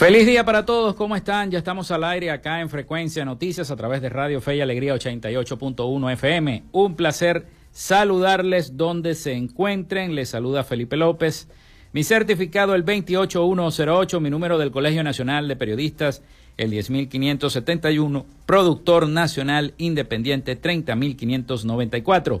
Feliz día para todos, ¿cómo están? Ya estamos al aire acá en Frecuencia Noticias a través de Radio Fe y Alegría 88.1 FM. Un placer saludarles donde se encuentren. Les saluda Felipe López. Mi certificado el 28108, mi número del Colegio Nacional de Periodistas el 10571, productor nacional independiente 30594.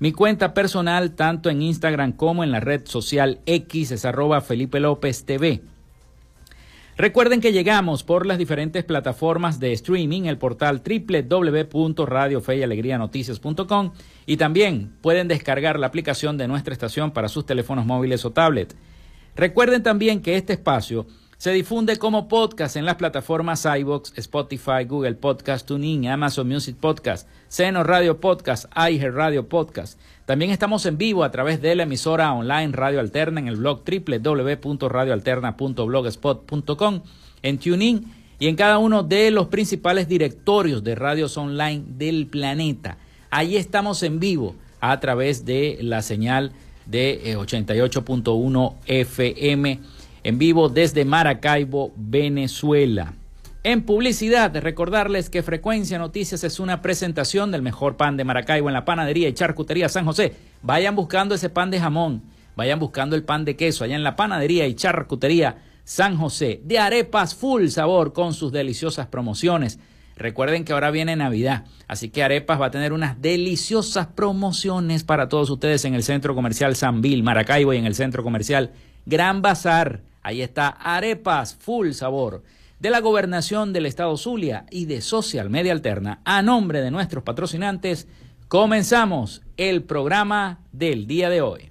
Mi cuenta personal, tanto en Instagram como en la red social X, es arroba Felipe López TV. Recuerden que llegamos por las diferentes plataformas de streaming, el portal www.radiofeyalegrianoticias.com y también pueden descargar la aplicación de nuestra estación para sus teléfonos móviles o tablet. Recuerden también que este espacio se difunde como podcast en las plataformas iBox, Spotify, Google Podcast, TuneIn, Amazon Music Podcast, Seno Radio Podcast, iHeart Radio Podcast. También estamos en vivo a través de la emisora online Radio Alterna en el blog www.radioalterna.blogspot.com, en TuneIn y en cada uno de los principales directorios de radios online del planeta. Ahí estamos en vivo a través de la señal de 88.1 eh, FM en vivo desde Maracaibo, Venezuela. En publicidad, recordarles que Frecuencia Noticias es una presentación del mejor pan de Maracaibo en la panadería y charcutería San José. Vayan buscando ese pan de jamón, vayan buscando el pan de queso allá en la panadería y charcutería San José. De arepas full sabor con sus deliciosas promociones. Recuerden que ahora viene Navidad, así que Arepas va a tener unas deliciosas promociones para todos ustedes en el Centro Comercial San Bill, Maracaibo y en el Centro Comercial Gran Bazar. Ahí está Arepas Full Sabor de la Gobernación del Estado Zulia y de Social Media Alterna. A nombre de nuestros patrocinantes, comenzamos el programa del día de hoy.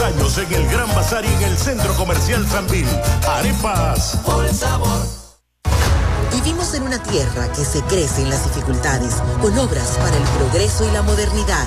Años en el Gran Bazar y en el Centro Comercial Sanvil. Arepas. Por el sabor Vivimos en una tierra que se crece en las dificultades, con obras para el progreso y la modernidad,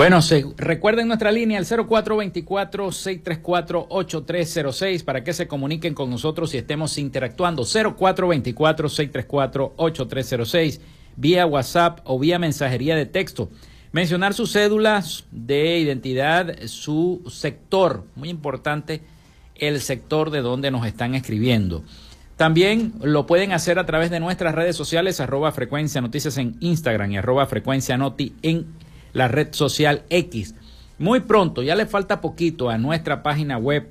Bueno, recuerden nuestra línea el 0424-634-8306 para que se comuniquen con nosotros y estemos interactuando. 0424-634-8306 vía WhatsApp o vía mensajería de texto. Mencionar sus cédulas de identidad, su sector, muy importante, el sector de donde nos están escribiendo. También lo pueden hacer a través de nuestras redes sociales, arroba frecuencia noticias en Instagram y arroba frecuencia noti en la red social X. Muy pronto, ya le falta poquito a nuestra página web,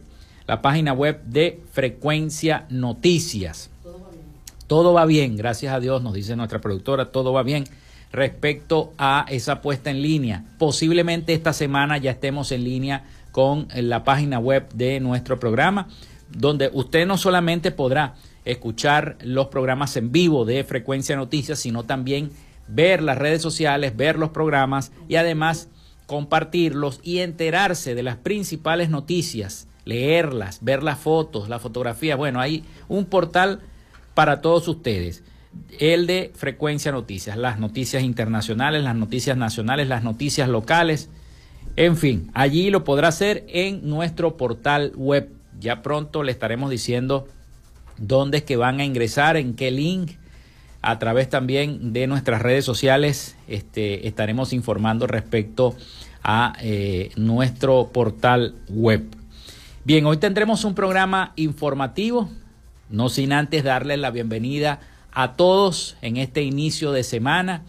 la página web de Frecuencia Noticias. Todo va bien. Todo va bien, gracias a Dios, nos dice nuestra productora, todo va bien respecto a esa puesta en línea. Posiblemente esta semana ya estemos en línea con la página web de nuestro programa, donde usted no solamente podrá escuchar los programas en vivo de Frecuencia Noticias, sino también ver las redes sociales, ver los programas y además compartirlos y enterarse de las principales noticias, leerlas, ver las fotos, la fotografía. Bueno, hay un portal para todos ustedes. El de Frecuencia Noticias, las noticias internacionales, las noticias nacionales, las noticias locales. En fin, allí lo podrá hacer en nuestro portal web. Ya pronto le estaremos diciendo dónde es que van a ingresar, en qué link a través también de nuestras redes sociales este, estaremos informando respecto a eh, nuestro portal web. Bien, hoy tendremos un programa informativo, no sin antes darle la bienvenida a todos en este inicio de semana,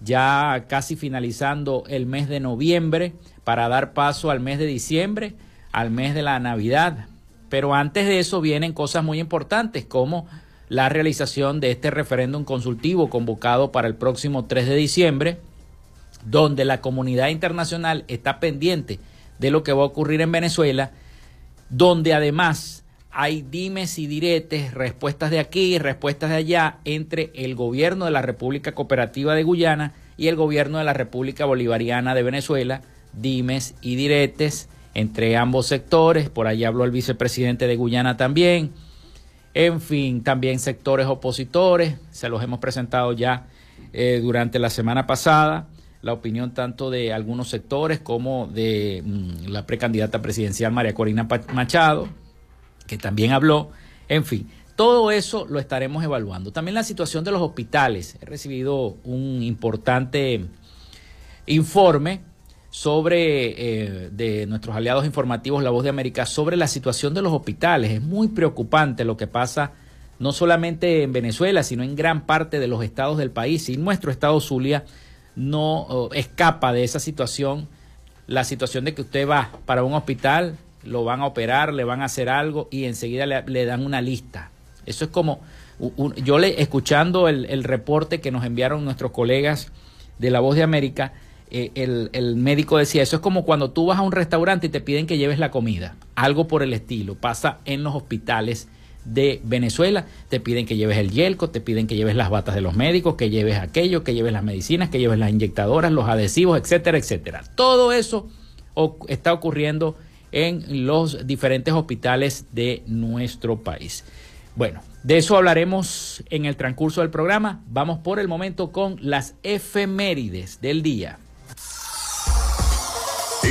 ya casi finalizando el mes de noviembre para dar paso al mes de diciembre, al mes de la Navidad. Pero antes de eso vienen cosas muy importantes como la realización de este referéndum consultivo convocado para el próximo 3 de diciembre, donde la comunidad internacional está pendiente de lo que va a ocurrir en Venezuela, donde además hay dimes y diretes, respuestas de aquí respuestas de allá entre el gobierno de la República Cooperativa de Guyana y el gobierno de la República Bolivariana de Venezuela, dimes y diretes entre ambos sectores, por allá habló el vicepresidente de Guyana también, en fin, también sectores opositores, se los hemos presentado ya eh, durante la semana pasada, la opinión tanto de algunos sectores como de mm, la precandidata presidencial María Corina Machado, que también habló. En fin, todo eso lo estaremos evaluando. También la situación de los hospitales. He recibido un importante informe sobre eh, de nuestros aliados informativos La Voz de América sobre la situación de los hospitales. Es muy preocupante lo que pasa no solamente en Venezuela, sino en gran parte de los estados del país. Y nuestro estado Zulia no escapa de esa situación la situación de que usted va para un hospital, lo van a operar, le van a hacer algo y enseguida le, dan una lista. Eso es como, yo le, escuchando el, reporte que nos enviaron nuestros colegas de La Voz de América, eh, el, el, médico decía, eso es como cuando tú vas a un restaurante y te piden que lleves la comida, algo por el estilo, pasa en los hospitales de Venezuela, te piden que lleves el yelco, te piden que lleves las batas de los médicos, que lleves aquello, que lleves las medicinas, que lleves las inyectadoras, los adhesivos, etcétera, etcétera. Todo eso está ocurriendo en los diferentes hospitales de nuestro país. Bueno, de eso hablaremos en el transcurso del programa. Vamos por el momento con las efemérides del día.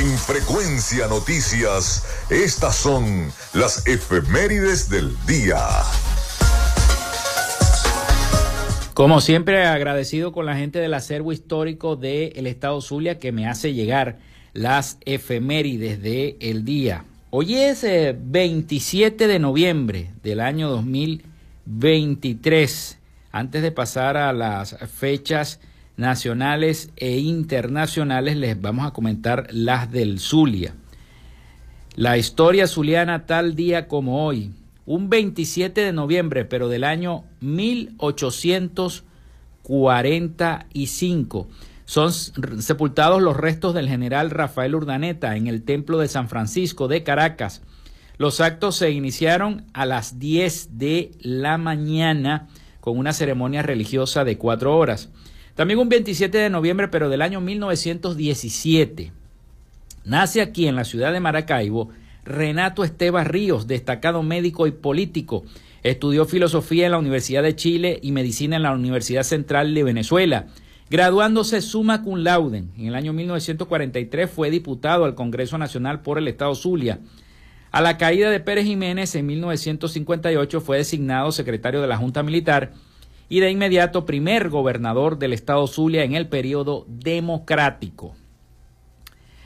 En Frecuencia Noticias, estas son las efemérides del día. Como siempre, agradecido con la gente del acervo histórico del Estado Zulia que me hace llegar las efemérides del el día. Hoy es 27 eh, de noviembre del año 2023. Antes de pasar a las fechas nacionales e internacionales, les vamos a comentar las del Zulia. La historia zuliana tal día como hoy, un 27 de noviembre, pero del año 1845 son sepultados los restos del general Rafael Urdaneta en el Templo de San Francisco de Caracas. Los actos se iniciaron a las 10 de la mañana con una ceremonia religiosa de cuatro horas. También un 27 de noviembre, pero del año 1917, nace aquí en la ciudad de Maracaibo Renato Esteban Ríos, destacado médico y político. Estudió filosofía en la Universidad de Chile y medicina en la Universidad Central de Venezuela. Graduándose summa cum laude, en el año 1943 fue diputado al Congreso Nacional por el Estado Zulia. A la caída de Pérez Jiménez en 1958 fue designado secretario de la Junta Militar y de inmediato primer gobernador del Estado Zulia en el periodo democrático.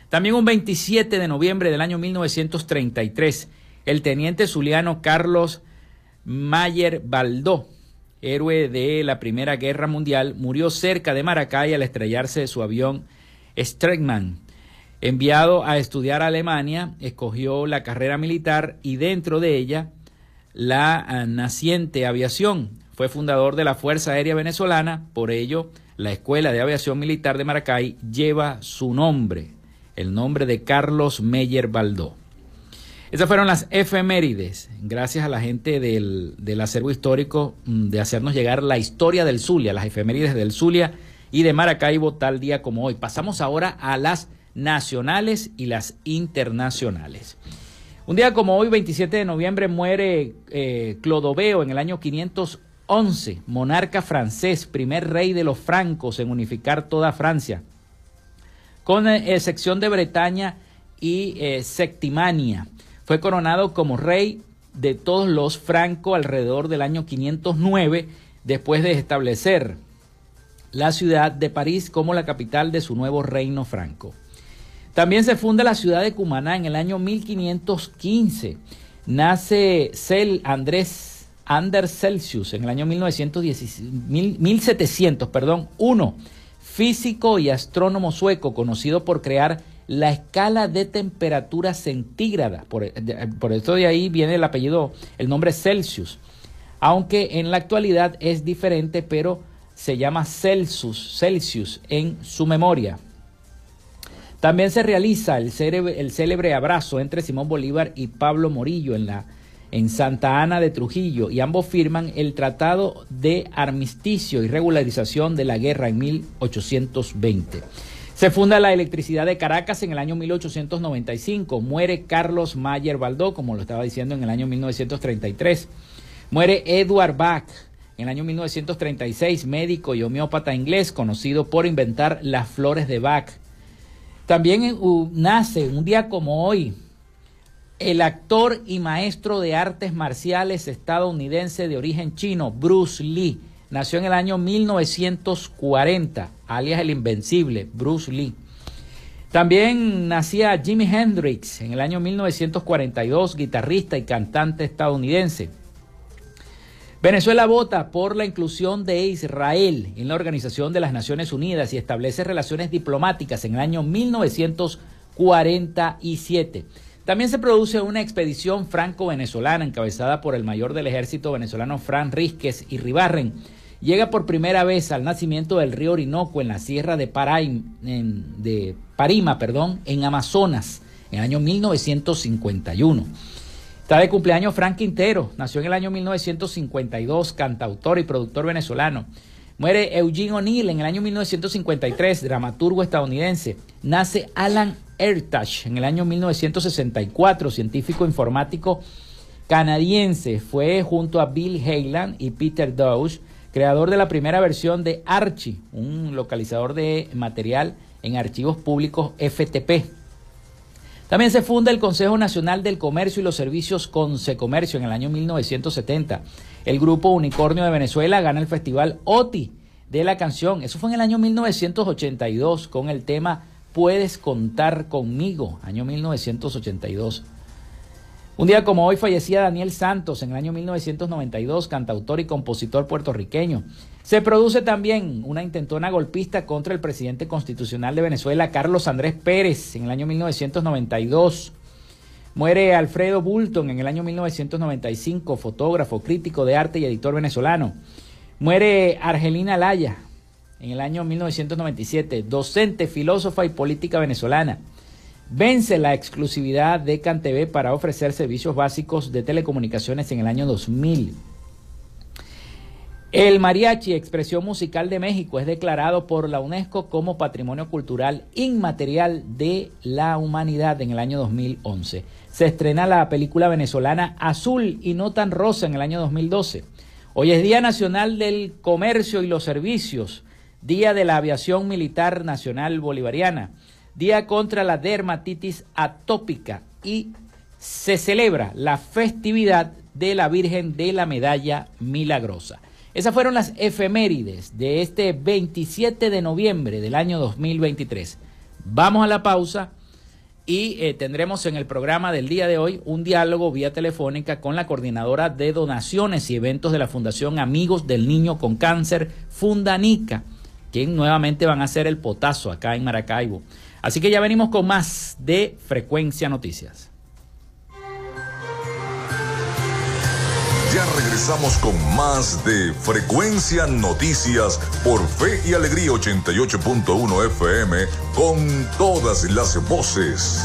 También un 27 de noviembre del año 1933, el teniente zuliano Carlos Mayer Baldó héroe de la Primera Guerra Mundial, murió cerca de Maracay al estrellarse su avión Streckmann. Enviado a estudiar a Alemania, escogió la carrera militar y dentro de ella la ah, naciente aviación. Fue fundador de la Fuerza Aérea Venezolana, por ello la Escuela de Aviación Militar de Maracay lleva su nombre, el nombre de Carlos Meyer Baldó. Esas fueron las efemérides, gracias a la gente del, acervo histórico mm, de hacernos llegar la historia del Zulia, las efemérides del Zulia y de Maracaibo tal día como hoy. Pasamos ahora a las nacionales y las internacionales. Un día como hoy, 27 de noviembre, muere eh, Clodoveo en el año 511, monarca francés, primer rey de los francos en unificar toda Francia, con eh, excepción de Bretaña y eh, Septimania. Fue coronado como rey de todos los francos alrededor del año 509, después de establecer la ciudad de París como la capital de su nuevo reino franco. También se funda la ciudad de Cumaná en el año 1515. Nace Cel Andrés Anders Celsius en el año 1700, perdón, uno, físico y astrónomo sueco conocido por crear la escala de temperatura centígrada. Por, por esto de ahí viene el apellido, el nombre Celsius. Aunque en la actualidad es diferente, pero se llama Celsius, Celsius en su memoria. También se realiza el célebre, el célebre abrazo entre Simón Bolívar y Pablo Morillo en, la, en Santa Ana de Trujillo y ambos firman el Tratado de Armisticio y Regularización de la Guerra en 1820. Se funda la electricidad de Caracas en el año 1895. Muere Carlos Mayer Baldó, como lo estaba diciendo, en el año 1933. Muere Edward Bach en el año 1936, médico y homeópata inglés, conocido por inventar las flores de Bach. También nace un día como hoy el actor y maestro de artes marciales estadounidense de origen chino, Bruce Lee Nació en el año 1940, alias el Invencible, Bruce Lee. También nacía Jimi Hendrix en el año 1942, guitarrista y cantante estadounidense. Venezuela vota por la inclusión de Israel en la Organización de las Naciones Unidas y establece relaciones diplomáticas en el año 1942. 47. También se produce una expedición franco-venezolana encabezada por el mayor del ejército venezolano Fran Rísquez y Ribarren. Llega por primera vez al nacimiento del río Orinoco en la sierra de, de Parima, perdón, en Amazonas, en el año 1951. Está de cumpleaños Frank Quintero, nació en el año 1952, cantautor y productor venezolano. Muere Eugene O'Neill en el año 1953, dramaturgo estadounidense. Nace Alan Ertach en el año 1964, científico informático canadiense. Fue junto a Bill Hayland y Peter Dawes, creador de la primera versión de Archie, un localizador de material en archivos públicos FTP. También se funda el Consejo Nacional del Comercio y los Servicios Consecomercio en el año 1970. El grupo Unicornio de Venezuela gana el festival OTI de la canción. Eso fue en el año 1982 con el tema Puedes contar conmigo, año 1982. Un día como hoy fallecía Daniel Santos en el año 1992, cantautor y compositor puertorriqueño. Se produce también una intentona golpista contra el presidente constitucional de Venezuela, Carlos Andrés Pérez, en el año 1992. Muere Alfredo Bulton en el año 1995, fotógrafo, crítico de arte y editor venezolano. Muere Argelina Laya en el año 1997, docente, filósofa y política venezolana. Vence la exclusividad de CanTV para ofrecer servicios básicos de telecomunicaciones en el año 2000. El mariachi, expresión musical de México, es declarado por la UNESCO como Patrimonio Cultural Inmaterial de la Humanidad en el año 2011. Se estrena la película venezolana Azul y no tan rosa en el año 2012. Hoy es Día Nacional del Comercio y los Servicios, Día de la Aviación Militar Nacional Bolivariana, Día contra la Dermatitis Atópica y se celebra la festividad de la Virgen de la Medalla Milagrosa. Esas fueron las efemérides de este 27 de noviembre del año 2023. Vamos a la pausa y eh, tendremos en el programa del día de hoy un diálogo vía telefónica con la coordinadora de donaciones y eventos de la Fundación Amigos del Niño con Cáncer, Fundanica, quien nuevamente van a hacer el potazo acá en Maracaibo. Así que ya venimos con más de Frecuencia Noticias. Ya regresamos con más de Frecuencia Noticias por Fe y Alegría 88.1 FM con todas las voces.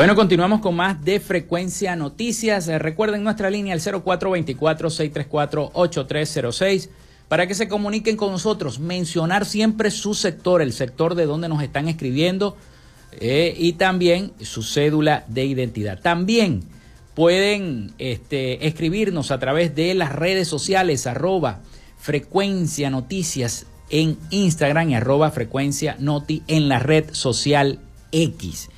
Bueno, continuamos con más de Frecuencia Noticias. Eh, recuerden nuestra línea el 0424-634-8306 para que se comuniquen con nosotros. Mencionar siempre su sector, el sector de donde nos están escribiendo eh, y también su cédula de identidad. También pueden este, escribirnos a través de las redes sociales arroba Frecuencia Noticias en Instagram y arroba Frecuencia Noti en la red social X.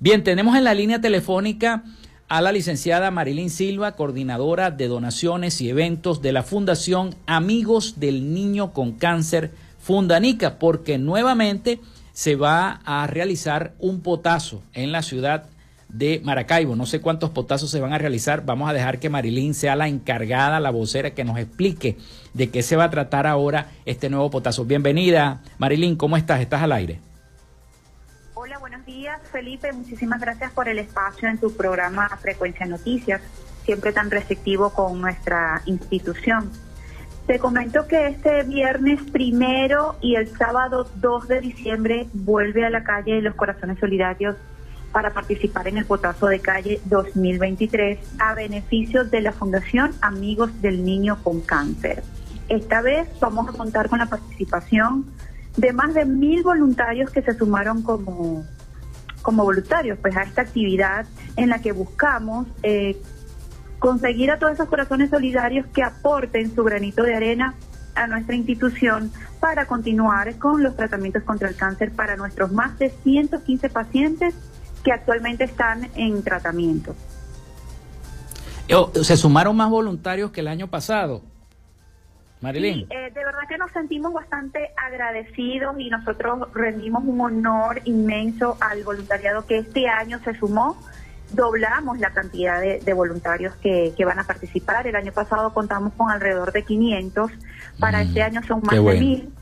Bien, tenemos en la línea telefónica a la licenciada Marilyn Silva, coordinadora de donaciones y eventos de la Fundación Amigos del Niño con Cáncer Fundanica, porque nuevamente se va a realizar un potazo en la ciudad de Maracaibo. No sé cuántos potazos se van a realizar. Vamos a dejar que Marilyn sea la encargada, la vocera, que nos explique de qué se va a tratar ahora este nuevo potazo. Bienvenida, Marilyn, ¿cómo estás? ¿Estás al aire? Días, Felipe. Muchísimas gracias por el espacio en tu programa Frecuencia Noticias, siempre tan receptivo con nuestra institución. Te comento que este viernes primero y el sábado 2 de diciembre vuelve a la calle los Corazones Solidarios para participar en el Potazo de Calle 2023 a beneficio de la Fundación Amigos del Niño con Cáncer. Esta vez vamos a contar con la participación de más de mil voluntarios que se sumaron como como voluntarios pues a esta actividad en la que buscamos eh, conseguir a todos esos corazones solidarios que aporten su granito de arena a nuestra institución para continuar con los tratamientos contra el cáncer para nuestros más de 115 pacientes que actualmente están en tratamiento. Oh, ¿Se sumaron más voluntarios que el año pasado? Marilyn. Eh, de verdad que nos sentimos bastante agradecidos y nosotros rendimos un honor inmenso al voluntariado que este año se sumó. Doblamos la cantidad de, voluntarios que, van a participar. El año pasado contamos con alrededor de 500. Para este mm, año son más de mil.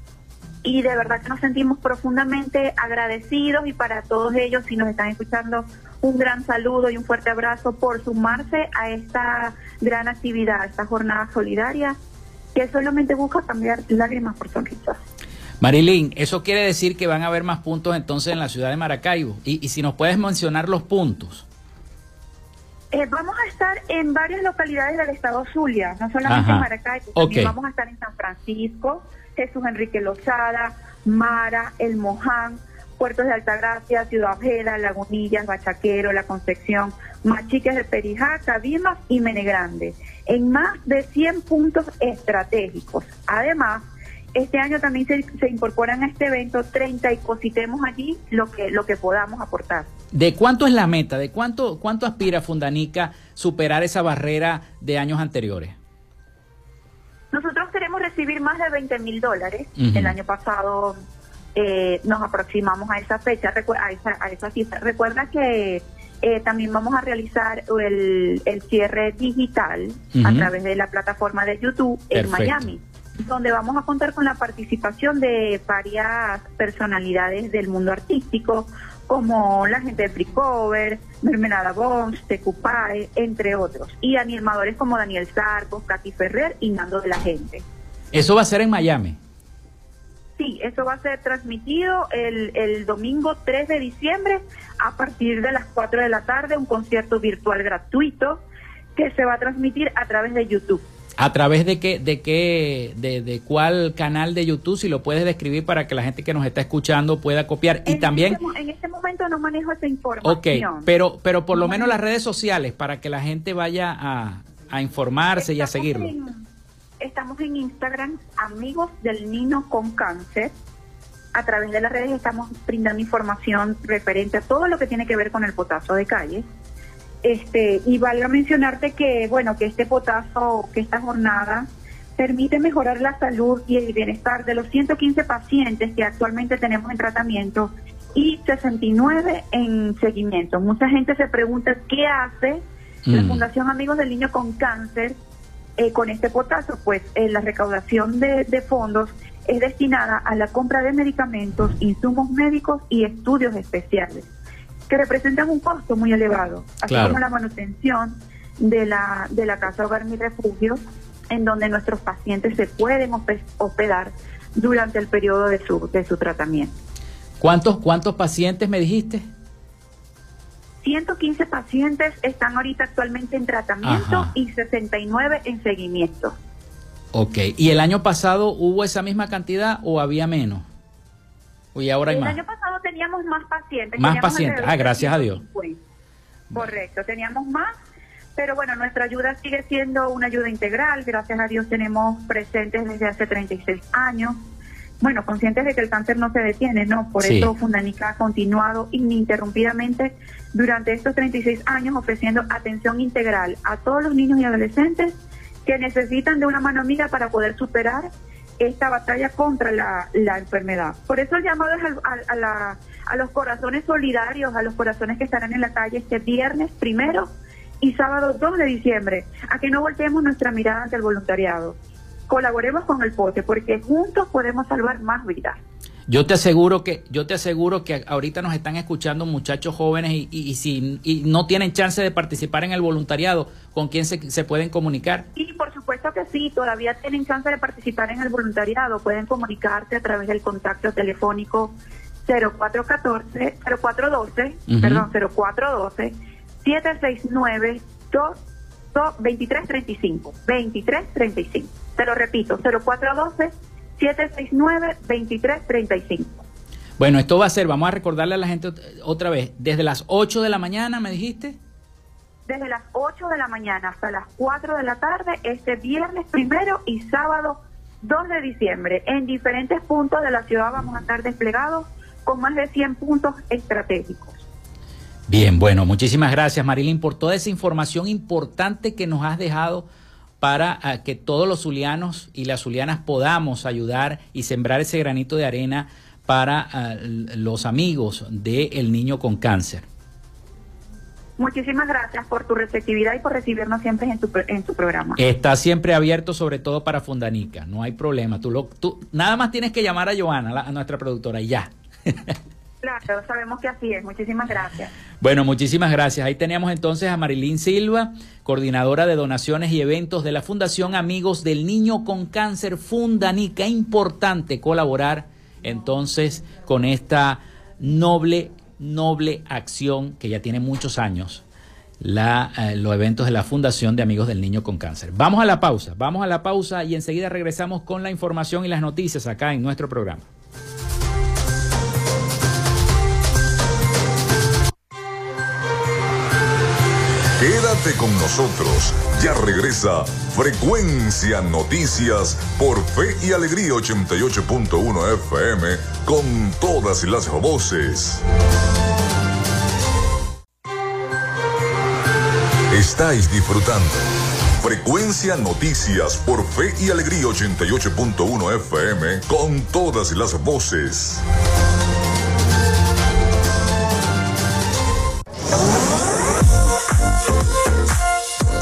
Y de verdad que nos sentimos profundamente agradecidos y para todos ellos, si nos están escuchando, un gran saludo y un fuerte abrazo por sumarse a esta gran actividad, esta jornada solidaria que solamente busca cambiar lágrimas por sonrisas. Marilyn, eso quiere decir que van a haber más puntos entonces en la ciudad de Maracaibo. Y, si nos puedes mencionar los puntos. Eh, vamos a estar en varias localidades del estado Zulia, no solamente en Maracaibo, también vamos a estar en San Francisco, Jesús Enrique Lozada, Mara, El Moján, Puertos de Altagracia, Ciudad Ojeda, Lagunillas, Bachaquero, La Concepción, Machiques de Perijá, Cabimas y Menegrande en más de 100 puntos estratégicos. Además, este año también se, incorporan a este evento 30 y cositemos allí lo que, lo que podamos aportar. ¿De cuánto es la meta? ¿De cuánto, cuánto aspira Fundanica superar esa barrera de años anteriores? Nosotros queremos recibir más de 20 mil dólares. El año pasado eh, nos aproximamos a esa fecha, a esa, a esa cifra. Recuerda que eh, también vamos a realizar el, cierre digital a través de la plataforma de YouTube en Miami, donde vamos a contar con la participación de varias personalidades del mundo artístico, como la gente de Freecover, Mermelada Bones, Tecupae, entre otros, y animadores como Daniel Sarcos, Katy Ferrer y Nando de la Gente. Eso va a ser en Miami. Sí, eso va a ser transmitido el, el domingo 3 de diciembre a partir de las 4 de la tarde, un concierto virtual gratuito que se va a transmitir a través de YouTube. ¿A través de qué, de qué, de, de cuál canal de YouTube? Si lo puedes describir para que la gente que nos está escuchando pueda copiar. Y también... Este, en este momento no manejo esa información. Ok, pero, pero por lo menos las redes sociales para que la gente vaya a, a informarse y a seguirlo. Estamos en Instagram, amigos del niño con cáncer. A través de las redes estamos brindando información referente a todo lo que tiene que ver con el potazo de calle. Este, y valga mencionarte que, bueno, que este potazo, que esta jornada permite mejorar la salud y el bienestar de los 115 pacientes que actualmente tenemos en tratamiento y 69 en seguimiento. Mucha gente se pregunta qué hace la mm. Fundación Amigos del Niño con Cáncer eh, con este potazo, pues eh, la recaudación de, fondos es destinada a la compra de medicamentos, insumos médicos y estudios especiales, que representan un costo muy elevado, así como la manutención de la, de la Casa Hogar Mi Refugio, en donde nuestros pacientes se pueden hospedar durante el periodo de su, de su tratamiento. ¿Cuántos, ¿Cuántos pacientes me dijiste? 115 pacientes están ahorita actualmente en tratamiento y 69 en seguimiento. Ok, ¿y el año pasado hubo esa misma cantidad o había menos? ¿Y ahora hay el año pasado teníamos más pacientes. Más pacientes, ah, gracias a Dios. Correcto, teníamos más, pero bueno, nuestra ayuda sigue siendo una ayuda integral. Gracias a Dios tenemos presentes desde hace 36 años bueno, conscientes de que el cáncer no se detiene, ¿no? Por eso Fundanica ha continuado ininterrumpidamente durante estos 36 años ofreciendo atención integral a todos los niños y adolescentes que necesitan de una mano amiga para poder superar esta batalla contra la, enfermedad. Por eso el llamado es a, a los corazones solidarios, a los corazones que estarán en la calle este viernes primero y sábado 2 de diciembre, a que no volteemos nuestra mirada ante el voluntariado colaboremos con el pote porque juntos podemos salvar más vidas. Yo te aseguro que yo te aseguro que ahorita nos están escuchando muchachos jóvenes y, y, si y no tienen chance de participar en el voluntariado, ¿con quién se, se pueden comunicar? Sí, por supuesto que sí, todavía tienen chance de participar en el voluntariado, pueden comunicarse a través del contacto telefónico 0414 0412, perdón, 0412 769 2335 2335 te lo repito, 0412-769-2335. Bueno, esto va a ser, vamos a recordarle a la gente otra vez, desde las 8 de la mañana, ¿me dijiste? Desde las 8 de la mañana hasta las 4 de la tarde, este viernes primero y sábado 2 de diciembre. En diferentes puntos de la ciudad vamos a estar desplegados con más de 100 puntos estratégicos. Bien, bueno, muchísimas gracias Marilyn por toda esa información importante que nos has dejado para ah, que todos los zulianos y las zulianas podamos ayudar y sembrar ese granito de arena para ah, los amigos del niño con cáncer. Muchísimas gracias por tu receptividad y por recibirnos siempre en tu, en tu programa. Está siempre abierto, sobre todo para Fundanica. No hay problema. Tú, lo, tú nada más tienes que llamar a Joana, a nuestra productora, y ya. Claro, sabemos que así es. Muchísimas gracias. Bueno, muchísimas gracias. Ahí teníamos entonces a Marilyn Silva, coordinadora de donaciones y eventos de la Fundación Amigos del Niño con Cáncer Fundanica. Importante colaborar entonces con esta noble, noble acción que ya tiene muchos años. La, eh, los eventos de la Fundación de Amigos del Niño con Cáncer. Vamos a la pausa, vamos a la pausa y enseguida regresamos con la información y las noticias acá en nuestro programa. Quédate con nosotros. Ya regresa Frecuencia Noticias por Fe y Alegría 88.1 FM con todas las voces. Estáis disfrutando. Frecuencia Noticias por Fe y Alegría 88.1 FM con todas las voces.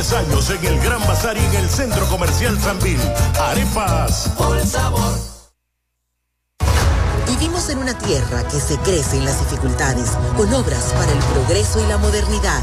Años en el Gran Bazar y en el Centro Comercial Zambil. Arepas. Por el sabor. Vivimos en una tierra que se crece en las dificultades, con obras para el progreso y la modernidad,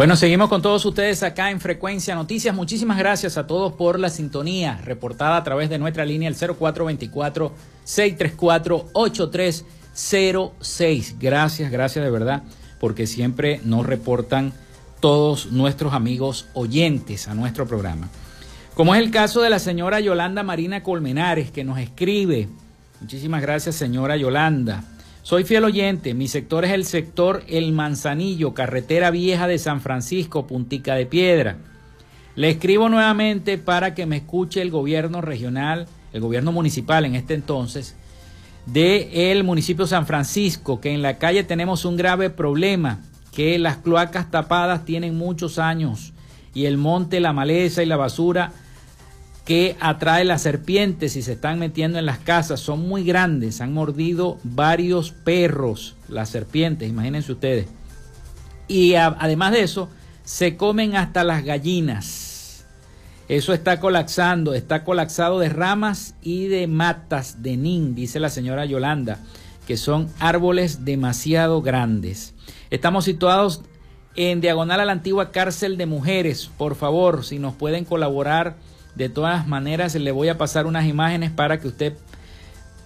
Bueno, seguimos con todos ustedes acá en Frecuencia Noticias. Muchísimas gracias a todos por la sintonía reportada a través de nuestra línea el 0424-634-8306. Gracias, gracias de verdad, porque siempre nos reportan todos nuestros amigos oyentes a nuestro programa. Como es el caso de la señora Yolanda Marina Colmenares, que nos escribe. Muchísimas gracias, señora Yolanda. Soy fiel oyente, mi sector es el sector El Manzanillo, carretera vieja de San Francisco, Puntica de Piedra. Le escribo nuevamente para que me escuche el gobierno regional, el gobierno municipal en este entonces, del municipio San Francisco, que en la calle tenemos un grave problema, que las cloacas tapadas tienen muchos años y el monte, la maleza y la basura que atrae las serpientes y se están metiendo en las casas son muy grandes, han mordido varios perros, las serpientes, imagínense ustedes. Y además de eso, se comen hasta las gallinas. Eso está colapsando, está colapsado de ramas y de matas de nin, dice la señora Yolanda, que son árboles demasiado grandes. Estamos situados en diagonal a la antigua cárcel de mujeres. Por favor, si nos pueden colaborar, de todas maneras le voy a pasar unas imágenes para que usted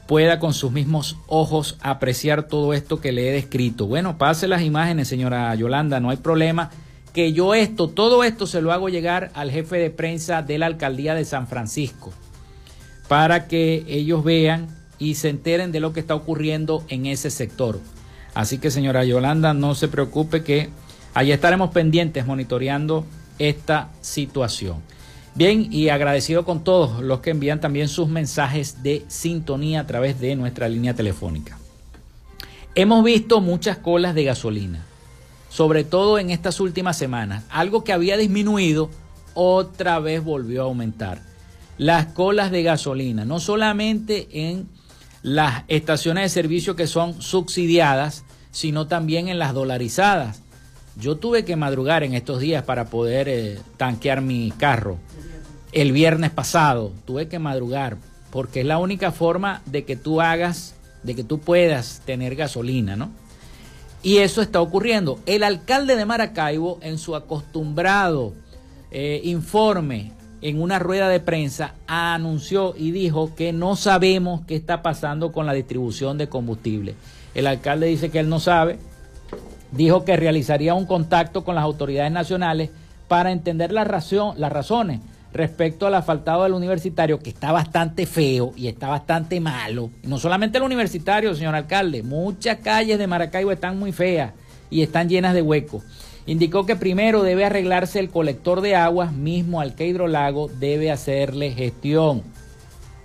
pueda con sus mismos ojos apreciar todo esto que le he descrito. Bueno, pase las imágenes, señora Yolanda, no hay problema. Que yo esto, todo esto se lo hago llegar al jefe de prensa de la alcaldía de San Francisco para que ellos vean y se enteren de lo que está ocurriendo en ese sector. Así que señora Yolanda, no se preocupe que allí estaremos pendientes monitoreando esta situación. Bien, y agradecido con todos los que envían también sus mensajes de sintonía a través de nuestra línea telefónica. Hemos visto muchas colas de gasolina, sobre todo en estas últimas semanas. Algo que había disminuido, otra vez volvió a aumentar. Las colas de gasolina, no solamente en las estaciones de servicio que son subsidiadas, sino también en las dolarizadas. Yo tuve que madrugar en estos días para poder eh, tanquear mi carro el viernes pasado, tuve que madrugar, porque es la única forma de que tú hagas, de que tú puedas tener gasolina, ¿no? Y eso está ocurriendo. El alcalde de Maracaibo, en su acostumbrado eh, informe en una rueda de prensa, anunció y dijo que no sabemos qué está pasando con la distribución de combustible. El alcalde dice que él no sabe, dijo que realizaría un contacto con las autoridades nacionales para entender razón, las razones respecto al asfaltado del universitario, que está bastante feo y está bastante malo. no solamente el universitario, señor alcalde, muchas calles de Maracaibo están muy feas y están llenas de huecos. Indicó que primero debe arreglarse el colector de aguas, mismo al que Hidrolago debe hacerle gestión.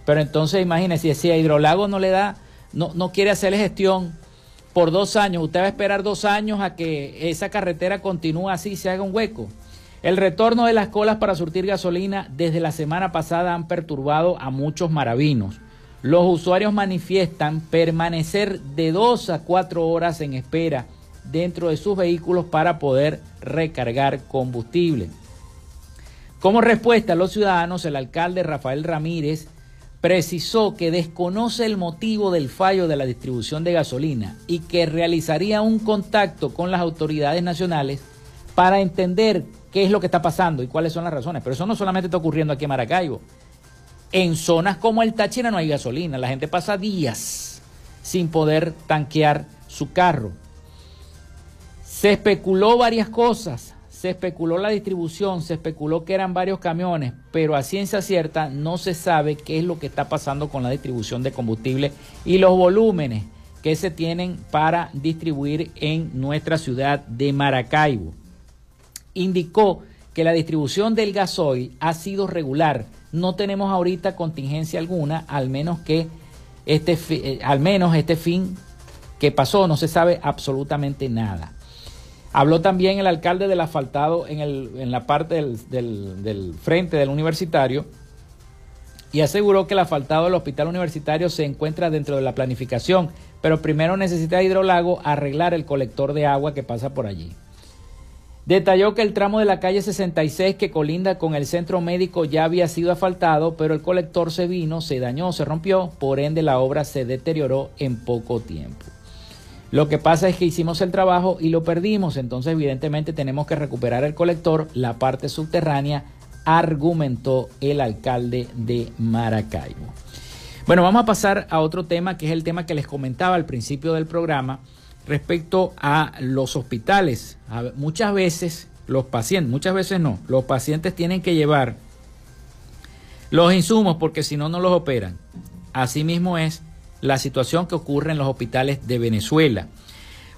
Pero entonces imagínese, si a Hidrolago no le da, no, no quiere hacerle gestión por dos años, usted va a esperar dos años a que esa carretera continúe así se haga un hueco. El retorno de las colas para surtir gasolina desde la semana pasada han perturbado a muchos maravinos. Los usuarios manifiestan permanecer de dos a cuatro horas en espera dentro de sus vehículos para poder recargar combustible. Como respuesta a los ciudadanos, el alcalde Rafael Ramírez precisó que desconoce el motivo del fallo de la distribución de gasolina y que realizaría un contacto con las autoridades nacionales para entender qué es lo que está pasando y cuáles son las razones. Pero eso no solamente está ocurriendo aquí en Maracaibo. En zonas como el Táchira no hay gasolina. La gente pasa días sin poder tanquear su carro. Se especuló varias cosas. Se especuló la distribución, se especuló que eran varios camiones, pero a ciencia cierta no se sabe qué es lo que está pasando con la distribución de combustible y los volúmenes que se tienen para distribuir en nuestra ciudad de Maracaibo indicó que la distribución del gasoil ha sido regular. No tenemos ahorita contingencia alguna, al menos que este, eh, al menos este fin que pasó, no se sabe absolutamente nada. Habló también el alcalde del asfaltado en, el, en la parte del, del, frente del universitario y aseguró que el asfaltado del hospital universitario se encuentra dentro de la planificación, pero primero necesita Hidrolago arreglar el colector de agua que pasa por allí. Detalló que el tramo de la calle 66 que colinda con el centro médico ya había sido asfaltado, pero el colector se vino, se dañó, se rompió, por ende la obra se deterioró en poco tiempo. Lo que pasa es que hicimos el trabajo y lo perdimos, entonces evidentemente tenemos que recuperar el colector, la parte subterránea, argumentó el alcalde de Maracaibo. Bueno, vamos a pasar a otro tema que es el tema que les comentaba al principio del programa respecto a los hospitales. muchas veces los pacientes, muchas veces no, los pacientes tienen que llevar los insumos porque si no, no los operan. Asimismo es la situación que ocurre en los hospitales de Venezuela.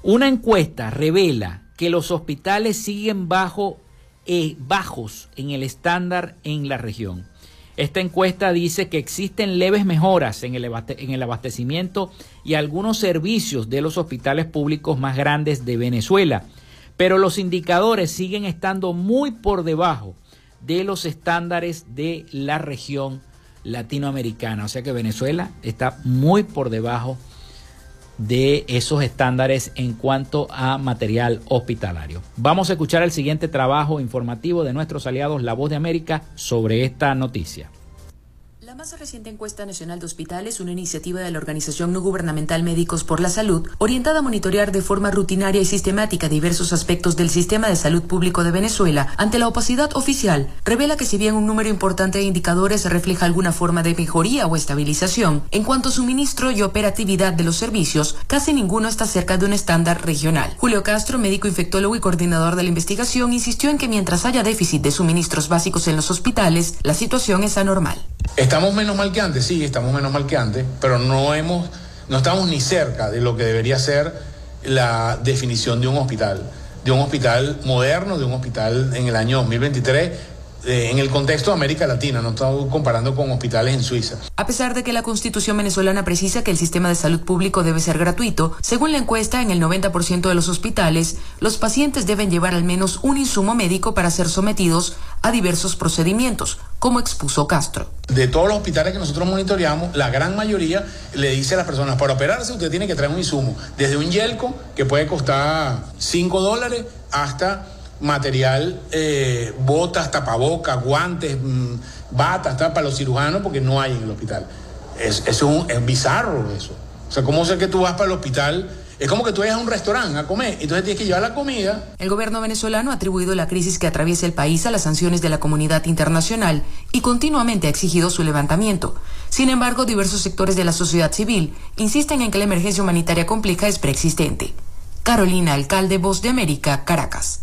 Una encuesta revela que los hospitales siguen bajo, eh, bajos en el estándar en la región. Esta encuesta dice que existen leves mejoras en el, en el abastecimiento y algunos servicios de los hospitales públicos más grandes de Venezuela, pero los indicadores siguen estando muy por debajo de los estándares de la región latinoamericana. O sea que Venezuela está muy por debajo de esos estándares en cuanto a material hospitalario. Vamos a escuchar el siguiente trabajo informativo de nuestros aliados La Voz de América sobre esta noticia. La más reciente encuesta nacional de hospitales, una iniciativa de la organización no gubernamental Médicos por la Salud, orientada a monitorear de forma rutinaria y sistemática diversos aspectos del sistema de salud público de Venezuela ante la opacidad oficial, revela que si bien un número importante de indicadores refleja alguna forma de mejoría o estabilización, en cuanto a suministro y operatividad de los servicios, casi ninguno está cerca de un estándar regional. Julio Castro, médico infectólogo y coordinador de la investigación, insistió en que mientras haya déficit de suministros básicos en los hospitales, la situación es anormal. Menos mal que antes, sí, estamos menos mal que antes, pero no hemos, no estamos ni cerca de lo que debería ser la definición de un hospital, de un hospital moderno, de un hospital en el año 2023 eh, en el contexto de América Latina, no estamos comparando con hospitales en Suiza. A pesar de que la constitución venezolana precisa que el sistema de salud público debe ser gratuito, según la encuesta, en el 90% de los hospitales, los pacientes deben llevar al menos un insumo médico para ser sometidos a diversos procedimientos, como expuso Castro. De todos los hospitales que nosotros monitoreamos, la gran mayoría le dice a las personas, para operarse usted tiene que traer un insumo, desde un yelco que puede costar 5 dólares hasta material, eh, botas, tapabocas, guantes, mm, batas, para los cirujanos, porque no hay en el hospital. Es, es, un, es bizarro eso. O sea, ¿cómo sé que tú vas para el hospital? Es como que tú vayas a un restaurante a comer, entonces tienes que llevar la comida. El gobierno venezolano ha atribuido la crisis que atraviesa el país a las sanciones de la comunidad internacional y continuamente ha exigido su levantamiento. Sin embargo, diversos sectores de la sociedad civil insisten en que la emergencia humanitaria compleja es preexistente. Carolina Alcalde, Voz de América, Caracas.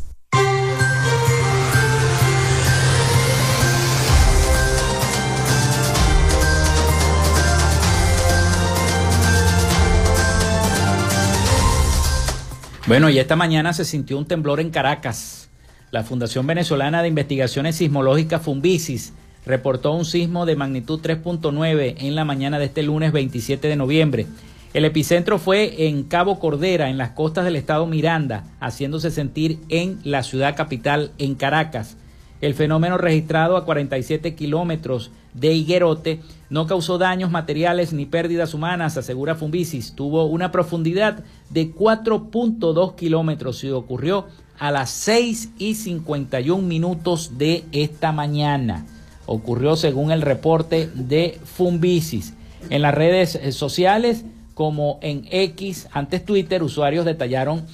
Bueno, y esta mañana se sintió un temblor en Caracas. La Fundación Venezolana de Investigaciones Sismológicas Fumbisis reportó un sismo de magnitud 3.9 en la mañana de este lunes 27 de noviembre. El epicentro fue en Cabo Cordera, en las costas del estado Miranda, haciéndose sentir en la ciudad capital, en Caracas. El fenómeno registrado a 47 kilómetros de Higuerote no causó daños materiales ni pérdidas humanas, asegura Fumbisis. Tuvo una profundidad de 4.2 kilómetros y ocurrió a las 6 y 51 minutos de esta mañana. Ocurrió según el reporte de Fumbisis. En las redes sociales, como en X, antes Twitter, usuarios detallaron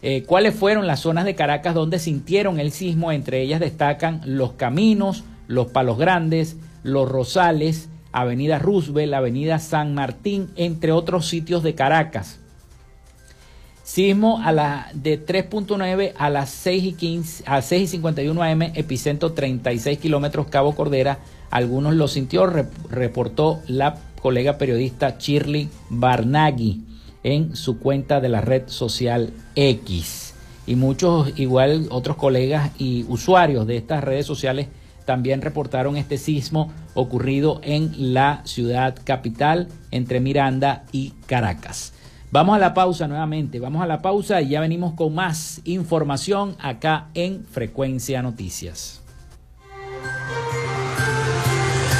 eh, cuáles fueron las zonas de Caracas donde sintieron el sismo. Entre ellas destacan los caminos, los palos grandes, los Rosales, Avenida Roosevelt, Avenida San Martín, entre otros sitios de Caracas. Sismo a la de 3.9 a las 6 y, 15, a 6 y 51 am, epicentro 36 kilómetros Cabo Cordera. Algunos lo sintió, reportó la colega periodista Shirley Barnaghi en su cuenta de la red social X. Y muchos, igual otros colegas y usuarios de estas redes sociales también reportaron este sismo ocurrido en la ciudad capital entre Miranda y Caracas. Vamos a la pausa nuevamente, vamos a la pausa y ya venimos con más información acá en Frecuencia Noticias.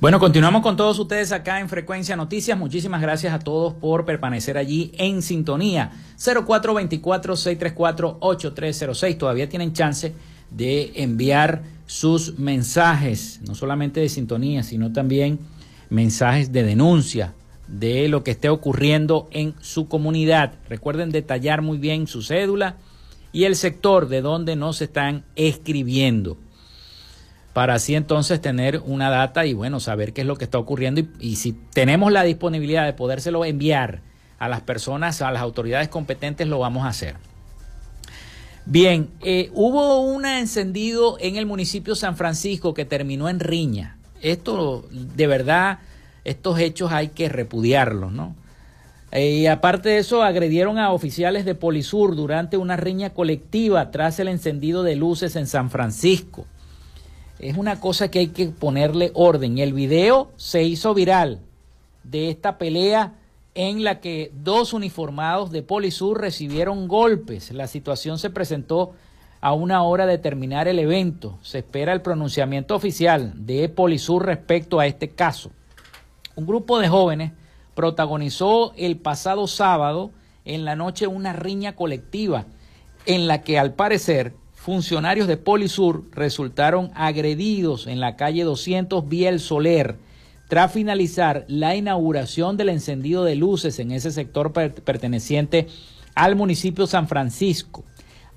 Bueno, continuamos con todos ustedes acá en Frecuencia Noticias. Muchísimas gracias a todos por permanecer allí en sintonía. 0424-634-8306. Todavía tienen chance de enviar sus mensajes, no solamente de sintonía, sino también mensajes de denuncia de lo que esté ocurriendo en su comunidad. Recuerden detallar muy bien su cédula y el sector de donde nos están escribiendo para así entonces tener una data y bueno, saber qué es lo que está ocurriendo y, si tenemos la disponibilidad de podérselo enviar a las personas, a las autoridades competentes, lo vamos a hacer. Bien, eh, hubo un encendido en el municipio San Francisco que terminó en riña. Esto, de verdad, estos hechos hay que repudiarlos, ¿no? Eh, y aparte de eso, agredieron a oficiales de Polisur durante una riña colectiva tras el encendido de luces en San Francisco es una cosa que hay que ponerle orden. El video se hizo viral de esta pelea en la que dos uniformados de Polisur recibieron golpes. La situación se presentó a una hora de terminar el evento. Se espera el pronunciamiento oficial de Polisur respecto a este caso. Un grupo de jóvenes protagonizó el pasado sábado en la noche una riña colectiva en la que al parecer funcionarios de Polisur resultaron agredidos en la calle 200 Biel Soler tras finalizar la inauguración del encendido de luces en ese sector perteneciente al municipio San Francisco.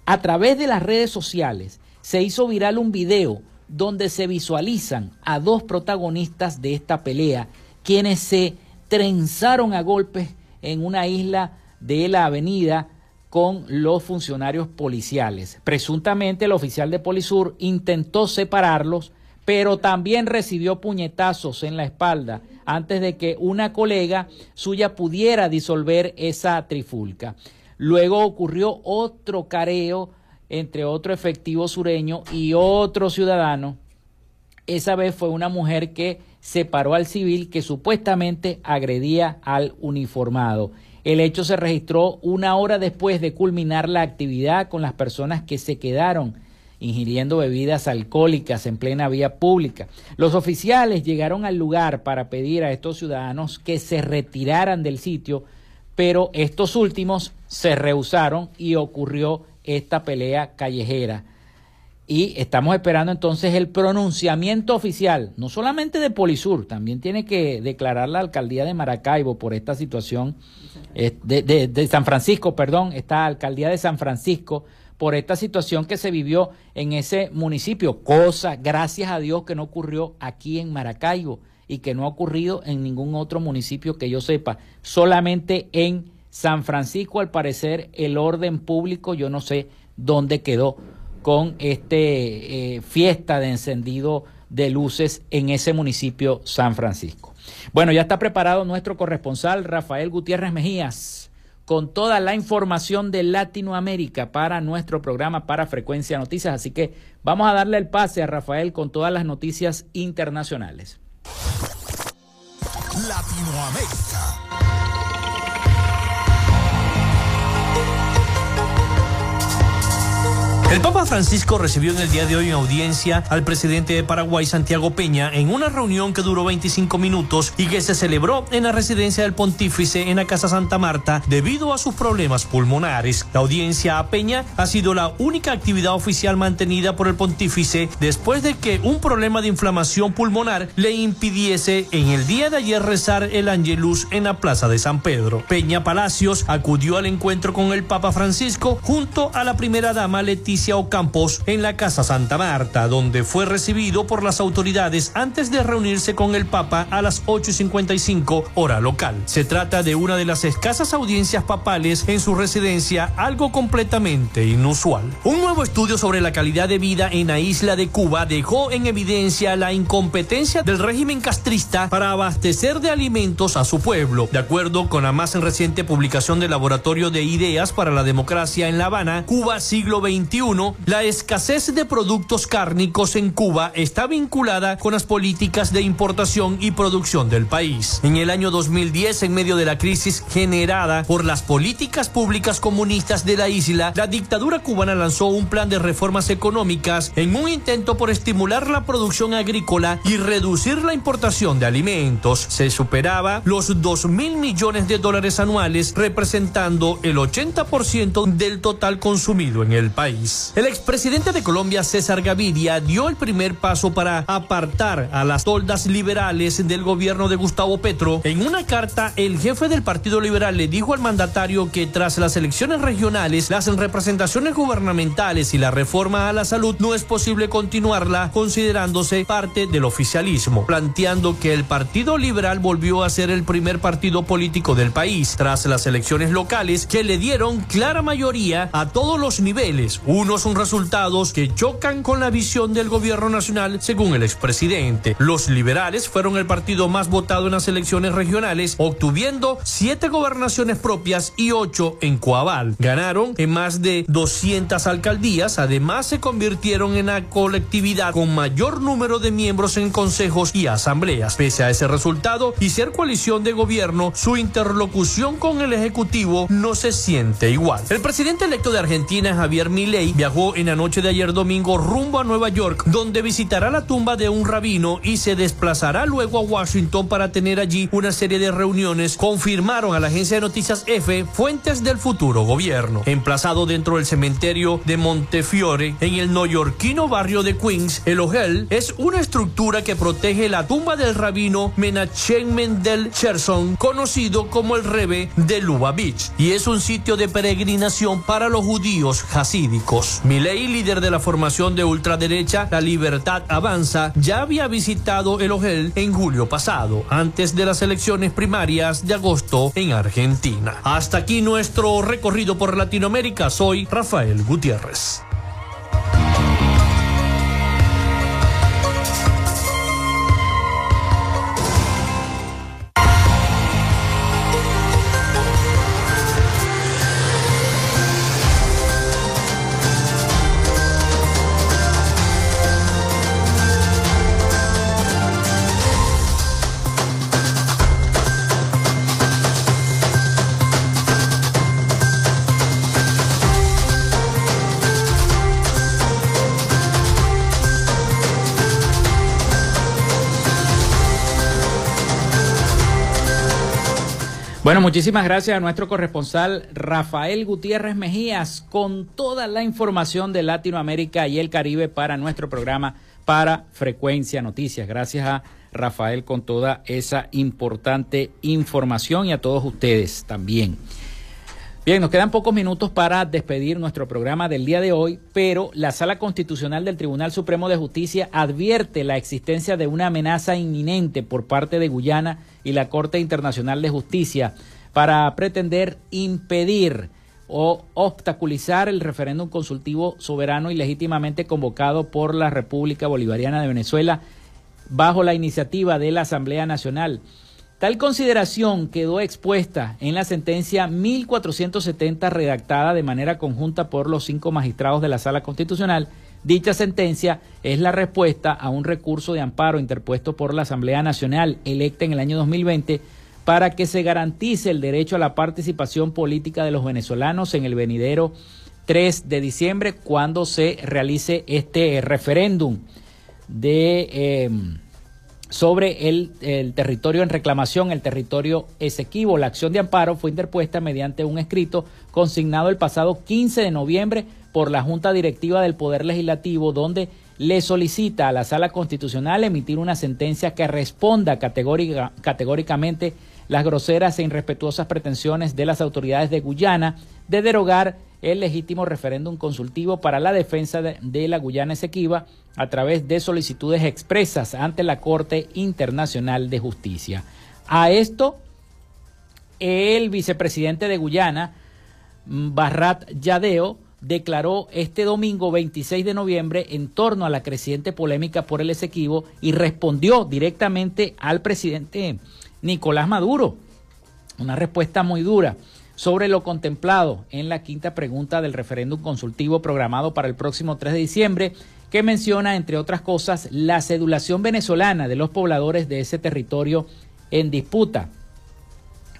A través de las redes sociales se hizo viral un video donde se visualizan a dos protagonistas de esta pelea, quienes se trenzaron a golpes en una isla de la avenida con los funcionarios policiales. Presuntamente el oficial de Polisur intentó separarlos, pero también recibió puñetazos en la espalda antes de que una colega suya pudiera disolver esa trifulca. Luego ocurrió otro careo entre otro efectivo sureño y otro ciudadano. Esa vez fue una mujer que separó al civil que supuestamente agredía al uniformado. El hecho se registró una hora después de culminar la actividad con las personas que se quedaron ingiriendo bebidas alcohólicas en plena vía pública. Los oficiales llegaron al lugar para pedir a estos ciudadanos que se retiraran del sitio, pero estos últimos se rehusaron y ocurrió esta pelea callejera. Y estamos esperando entonces el pronunciamiento oficial, no solamente de Polisur, también tiene que declarar la alcaldía de Maracaibo por esta situación, eh, de, San Francisco, perdón, esta alcaldía de San Francisco, por esta situación que se vivió en ese municipio, cosa, gracias a Dios, que no ocurrió aquí en Maracaibo y que no ha ocurrido en ningún otro municipio que yo sepa, solamente en San Francisco, al parecer, el orden público, yo no sé dónde quedó con este eh, fiesta de encendido de luces en ese municipio San Francisco. Bueno, ya está preparado nuestro corresponsal Rafael Gutiérrez Mejías con toda la información de Latinoamérica para nuestro programa para Frecuencia Noticias. Así que vamos a darle el pase a Rafael con todas las noticias internacionales. Latinoamérica. El Papa Francisco recibió en el día de hoy en audiencia al presidente de Paraguay, Santiago Peña, en una reunión que duró 25 minutos y que se celebró en la residencia del pontífice en la Casa Santa Marta debido a sus problemas pulmonares. La audiencia a Peña ha sido la única actividad oficial mantenida por el pontífice después de que un problema de inflamación pulmonar le impidiese en el día de ayer rezar el Angelus en la Plaza de San Pedro. Peña Palacios acudió al encuentro con el Papa Francisco junto a la primera dama Leticia Alicia Ocampos en la Casa Santa Marta, donde fue recibido por las autoridades antes de reunirse con el Papa a las 8.55 hora local. Se trata de una de las escasas audiencias papales en su residencia, algo completamente inusual. Un nuevo estudio sobre la calidad de vida en la isla de Cuba dejó en evidencia la incompetencia del régimen castrista para abastecer de alimentos a su pueblo. De acuerdo con la más reciente publicación del Laboratorio de Ideas para la Democracia en La Habana, Cuba siglo XXI, la escasez de productos cárnicos en Cuba está vinculada con las políticas de importación y producción del país. En el año 2010, en medio de la crisis generada por las políticas públicas comunistas de la isla, la dictadura cubana lanzó un plan de reformas económicas en un intento por estimular la producción agrícola y reducir la importación de alimentos. Se superaba los 2 mil millones de dólares anuales, representando el 80% del total consumido en el país. El expresidente de Colombia, César Gaviria, dio el primer paso para apartar a las toldas liberales del gobierno de Gustavo Petro. En una carta, el jefe del Partido Liberal le dijo al mandatario que tras las elecciones regionales, las representaciones gubernamentales y la reforma a la salud no es posible continuarla considerándose parte del oficialismo, planteando que el Partido Liberal volvió a ser el primer partido político del país tras las elecciones locales que le dieron clara mayoría a todos los niveles, unos son resultados que chocan con la visión del gobierno nacional según el expresidente. Los liberales fueron el partido más votado en las elecciones regionales, obtuviendo siete gobernaciones propias y ocho en Coabal. Ganaron en más de 200 alcaldías, además se convirtieron en la colectividad con mayor número de miembros en consejos y asambleas. Pese a ese resultado y ser coalición de gobierno, su interlocución con el Ejecutivo no se siente igual. El presidente electo de Argentina, Javier Milei, viajó en la noche de ayer domingo rumbo a Nueva York, donde visitará la tumba de un rabino y se desplazará luego a Washington para tener allí una serie de reuniones, confirmaron a la agencia de noticias F fuentes del futuro gobierno. Emplazado dentro del cementerio de Montefiore, en el neoyorquino barrio de Queens, el Ohel es una estructura que protege la tumba del rabino Menachem Mendel Cherson, conocido como el Rebe de Lubavitch, y es un sitio de peregrinación para los judíos hasídicos. Milei, líder de la formación de ultraderecha La Libertad Avanza, ya había visitado el Ohel en julio pasado, antes de las elecciones primarias de agosto en Argentina. Hasta aquí nuestro recorrido por Latinoamérica. Soy Rafael Gutiérrez. Bueno, muchísimas gracias a nuestro corresponsal Rafael Gutiérrez Mejías con toda la información de Latinoamérica y el Caribe para nuestro programa para Frecuencia Noticias. Gracias a Rafael con toda esa importante información y a todos ustedes también. Bien, nos quedan pocos minutos para despedir nuestro programa del día de hoy, pero la Sala Constitucional del Tribunal Supremo de Justicia advierte la existencia de una amenaza inminente por parte de Guyana y la Corte Internacional de Justicia para pretender impedir o obstaculizar el referéndum consultivo soberano y legítimamente convocado por la República Bolivariana de Venezuela bajo la iniciativa de la Asamblea Nacional. Tal consideración quedó expuesta en la sentencia 1470 redactada de manera conjunta por los cinco magistrados de la Sala Constitucional. Dicha sentencia es la respuesta a un recurso de amparo interpuesto por la Asamblea Nacional electa en el año 2020 para que se garantice el derecho a la participación política de los venezolanos en el venidero 3 de diciembre cuando se realice este referéndum de... Eh, sobre el, territorio en reclamación, el territorio Esequibo. La acción de amparo fue interpuesta mediante un escrito consignado el pasado 15 de noviembre por la Junta Directiva del Poder Legislativo, donde le solicita a la Sala Constitucional emitir una sentencia que responda categóricamente las groseras e irrespetuosas pretensiones de las autoridades de Guyana de derogar el legítimo referéndum consultivo para la defensa de, la Guyana Esequiba a través de solicitudes expresas ante la Corte Internacional de Justicia. A esto, el vicepresidente de Guyana, Barrat Yadeo, declaró este domingo 26 de noviembre en torno a la creciente polémica por el Esequibo y respondió directamente al presidente Nicolás Maduro. Una respuesta muy dura sobre lo contemplado en la quinta pregunta del referéndum consultivo programado para el próximo 3 de diciembre, que menciona, entre otras cosas, la cedulación venezolana de los pobladores de ese territorio en disputa.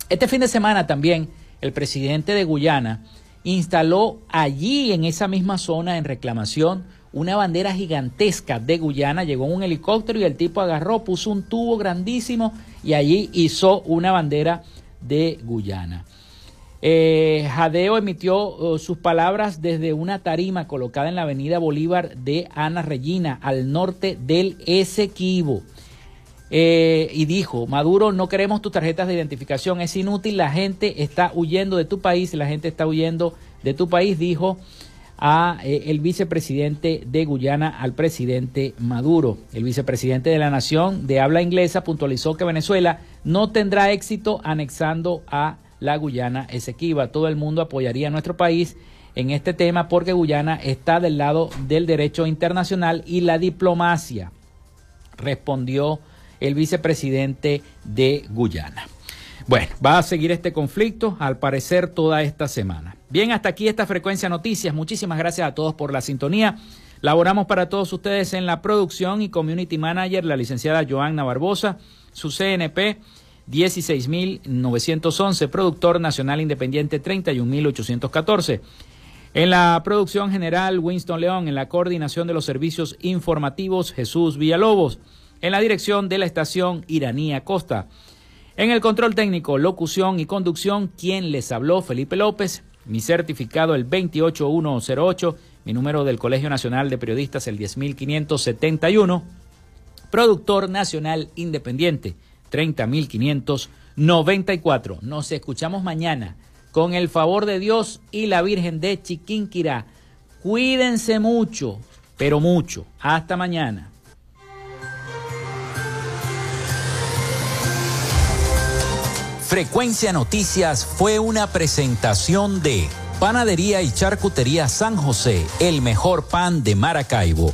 Este fin de semana también el presidente de Guyana instaló allí en esa misma zona en reclamación una bandera gigantesca de Guyana. Llegó un helicóptero y el tipo agarró, puso un tubo grandísimo y allí hizo una bandera de Guyana. Eh, Jadeo emitió oh, sus palabras desde una tarima colocada en la avenida Bolívar de Ana Regina, al norte del Esequibo. Eh, y dijo, Maduro, no queremos tus tarjetas de identificación, es inútil, la gente está huyendo de tu país, la gente está huyendo de tu país, dijo a eh, el vicepresidente de Guyana al presidente Maduro. El vicepresidente de la nación de habla inglesa puntualizó que Venezuela no tendrá éxito anexando a la Guyana Esequiba. Todo el mundo apoyaría a nuestro país en este tema porque Guyana está del lado del derecho internacional y la diplomacia, respondió el vicepresidente de Guyana. Bueno, va a seguir este conflicto al parecer toda esta semana. Bien, hasta aquí esta frecuencia noticias. Muchísimas gracias a todos por la sintonía. Laboramos para todos ustedes en la producción y community manager, la licenciada Joanna Barbosa, su CNP 16911, productor nacional independiente 31814. En la producción general, Winston León, en la coordinación de los servicios informativos, Jesús Villalobos. En la dirección de la estación Iranía Costa. En el control técnico, locución y conducción, quien les habló, Felipe López, mi certificado el 28108, mi número del Colegio Nacional de Periodistas el 10571, productor nacional independiente 30594. Nos escuchamos mañana con el favor de Dios y la Virgen de Chiquinquirá. Cuídense mucho, pero mucho. Hasta mañana. Frecuencia Noticias fue una presentación de Panadería y Charcutería San José, el mejor pan de Maracaibo.